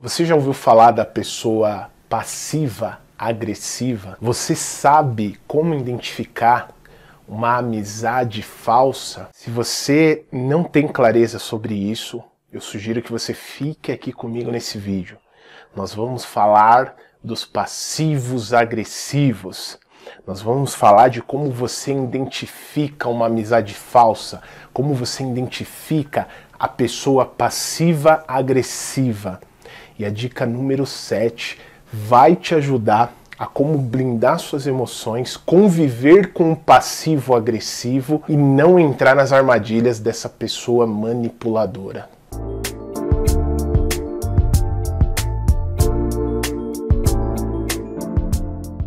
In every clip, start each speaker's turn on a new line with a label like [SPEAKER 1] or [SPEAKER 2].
[SPEAKER 1] Você já ouviu falar da pessoa passiva agressiva? Você sabe como identificar uma amizade falsa? Se você não tem clareza sobre isso, eu sugiro que você fique aqui comigo nesse vídeo. Nós vamos falar dos passivos agressivos. Nós vamos falar de como você identifica uma amizade falsa, como você identifica a pessoa passiva agressiva. E a dica número 7 vai te ajudar a como blindar suas emoções, conviver com o passivo agressivo e não entrar nas armadilhas dessa pessoa manipuladora.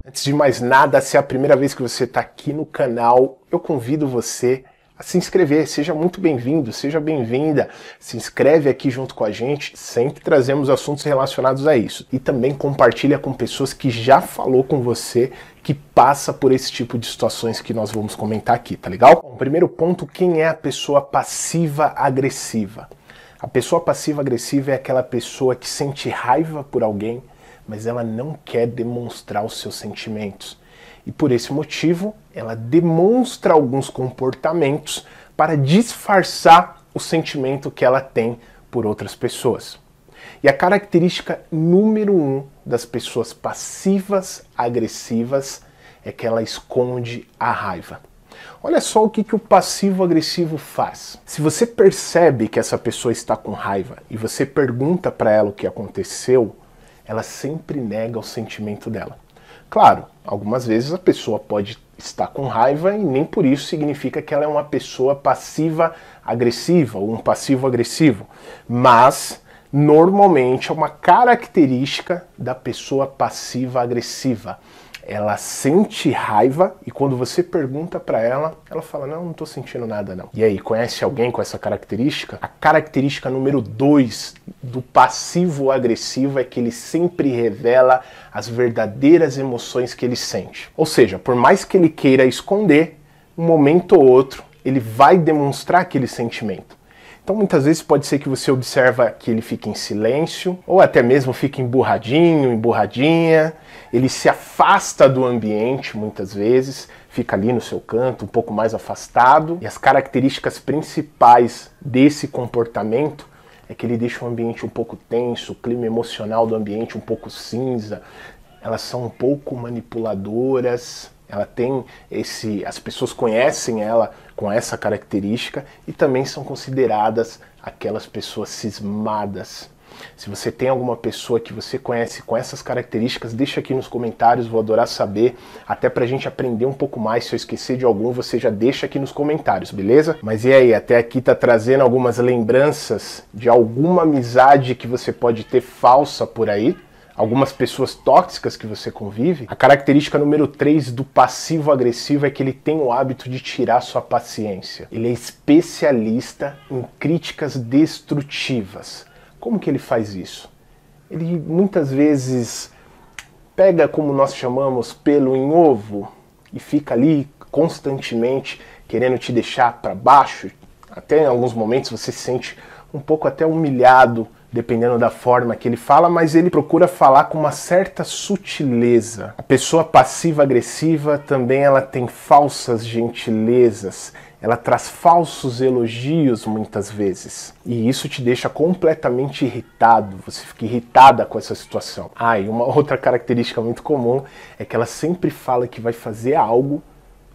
[SPEAKER 1] Antes de mais nada, se é a primeira vez que você está aqui no canal, eu convido você se inscrever. Seja muito bem-vindo, seja bem-vinda. Se inscreve aqui junto com a gente, sempre trazemos assuntos relacionados a isso. E também compartilha com pessoas que já falou com você que passa por esse tipo de situações que nós vamos comentar aqui, tá legal? Bom, primeiro ponto, quem é a pessoa passiva agressiva? A pessoa passiva agressiva é aquela pessoa que sente raiva por alguém, mas ela não quer demonstrar os seus sentimentos. E por esse motivo, ela demonstra alguns comportamentos para disfarçar o sentimento que ela tem por outras pessoas. E a característica número um das pessoas passivas agressivas é que ela esconde a raiva. Olha só o que, que o passivo agressivo faz. Se você percebe que essa pessoa está com raiva e você pergunta para ela o que aconteceu, ela sempre nega o sentimento dela. Claro, algumas vezes a pessoa pode estar com raiva e nem por isso significa que ela é uma pessoa passiva agressiva ou um passivo agressivo, mas normalmente é uma característica da pessoa passiva agressiva ela sente raiva e quando você pergunta para ela, ela fala: Não, não tô sentindo nada não. E aí, conhece alguém com essa característica? A característica número 2 do passivo agressivo é que ele sempre revela as verdadeiras emoções que ele sente. Ou seja, por mais que ele queira esconder, um momento ou outro ele vai demonstrar aquele sentimento. Então muitas vezes pode ser que você observa que ele fica em silêncio, ou até mesmo fica emburradinho, emburradinha, ele se afasta do ambiente muitas vezes, fica ali no seu canto, um pouco mais afastado, e as características principais desse comportamento é que ele deixa o ambiente um pouco tenso, o clima emocional do ambiente um pouco cinza, elas são um pouco manipuladoras, ela tem esse, as pessoas conhecem ela com essa característica e também são consideradas aquelas pessoas cismadas. Se você tem alguma pessoa que você conhece com essas características, deixa aqui nos comentários, vou adorar saber, até pra gente aprender um pouco mais. Se eu esquecer de algum, você já deixa aqui nos comentários, beleza? Mas e aí, até aqui tá trazendo algumas lembranças de alguma amizade que você pode ter falsa por aí? Algumas pessoas tóxicas que você convive, a característica número 3 do passivo agressivo é que ele tem o hábito de tirar sua paciência. Ele é especialista em críticas destrutivas. Como que ele faz isso? Ele muitas vezes pega, como nós chamamos, pelo em ovo e fica ali constantemente querendo te deixar para baixo. Até em alguns momentos você se sente um pouco até humilhado dependendo da forma que ele fala, mas ele procura falar com uma certa sutileza. A pessoa passiva-agressiva também ela tem falsas gentilezas, ela traz falsos elogios muitas vezes. E isso te deixa completamente irritado, você fica irritada com essa situação. Ah, e uma outra característica muito comum é que ela sempre fala que vai fazer algo,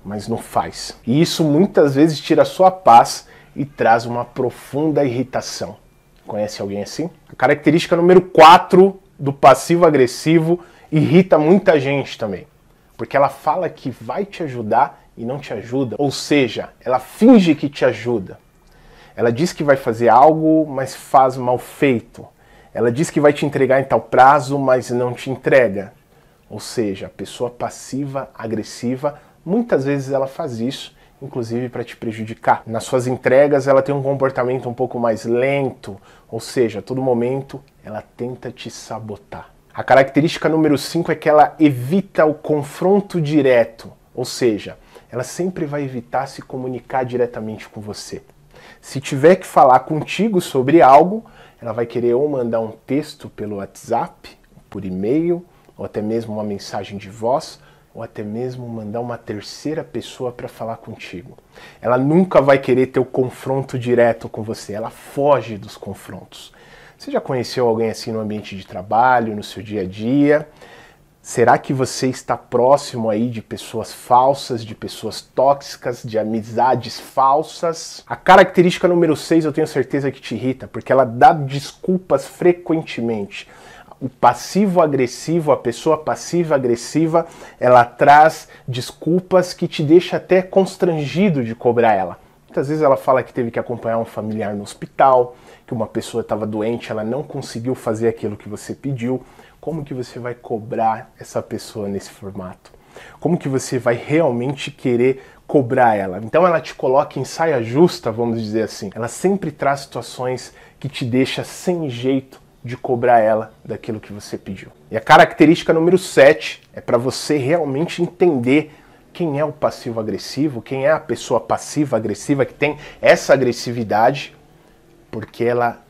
[SPEAKER 1] mas não faz. E isso muitas vezes tira a sua paz e traz uma profunda irritação. Conhece alguém assim? A característica número 4 do passivo agressivo irrita muita gente também. Porque ela fala que vai te ajudar e não te ajuda. Ou seja, ela finge que te ajuda. Ela diz que vai fazer algo, mas faz mal feito. Ela diz que vai te entregar em tal prazo, mas não te entrega. Ou seja, a pessoa passiva agressiva, muitas vezes ela faz isso inclusive para te prejudicar. Nas suas entregas, ela tem um comportamento um pouco mais lento, ou seja, a todo momento ela tenta te sabotar. A característica número 5 é que ela evita o confronto direto, ou seja, ela sempre vai evitar se comunicar diretamente com você. Se tiver que falar contigo sobre algo, ela vai querer ou mandar um texto pelo WhatsApp, por e-mail, ou até mesmo uma mensagem de voz, ou até mesmo mandar uma terceira pessoa para falar contigo. Ela nunca vai querer ter o confronto direto com você, ela foge dos confrontos. Você já conheceu alguém assim no ambiente de trabalho, no seu dia a dia? Será que você está próximo aí de pessoas falsas, de pessoas tóxicas, de amizades falsas? A característica número 6 eu tenho certeza que te irrita, porque ela dá desculpas frequentemente o passivo-agressivo, a pessoa passiva-agressiva, ela traz desculpas que te deixa até constrangido de cobrar ela. Muitas vezes ela fala que teve que acompanhar um familiar no hospital, que uma pessoa estava doente, ela não conseguiu fazer aquilo que você pediu. Como que você vai cobrar essa pessoa nesse formato? Como que você vai realmente querer cobrar ela? Então ela te coloca em saia justa, vamos dizer assim. Ela sempre traz situações que te deixa sem jeito de cobrar ela daquilo que você pediu. E a característica número 7 é para você realmente entender quem é o passivo agressivo, quem é a pessoa passiva agressiva que tem essa agressividade, porque ela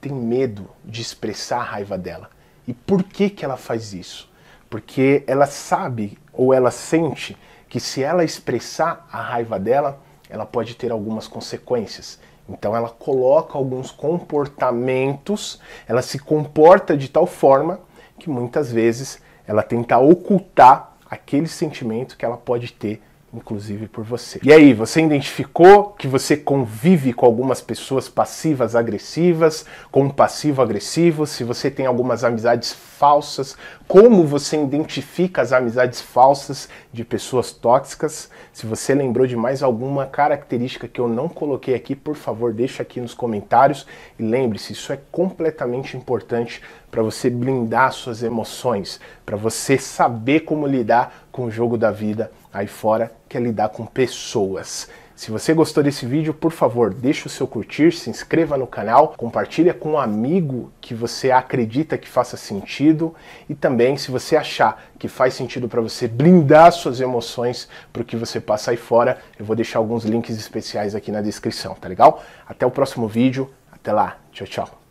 [SPEAKER 1] tem medo de expressar a raiva dela. E por que que ela faz isso? Porque ela sabe ou ela sente que se ela expressar a raiva dela, ela pode ter algumas consequências. Então ela coloca alguns comportamentos, ela se comporta de tal forma que muitas vezes ela tenta ocultar aquele sentimento que ela pode ter inclusive por você. E aí, você identificou que você convive com algumas pessoas passivas agressivas, com um passivo agressivo, se você tem algumas amizades falsas, como você identifica as amizades falsas de pessoas tóxicas? Se você lembrou de mais alguma característica que eu não coloquei aqui, por favor, deixa aqui nos comentários e lembre-se, isso é completamente importante para você blindar suas emoções, para você saber como lidar com o jogo da vida aí fora, que é lidar com pessoas. Se você gostou desse vídeo, por favor, deixe o seu curtir, se inscreva no canal, compartilha com um amigo que você acredita que faça sentido e também se você achar que faz sentido para você blindar suas emoções para o que você passa aí fora, eu vou deixar alguns links especiais aqui na descrição, tá legal? Até o próximo vídeo, até lá, tchau, tchau.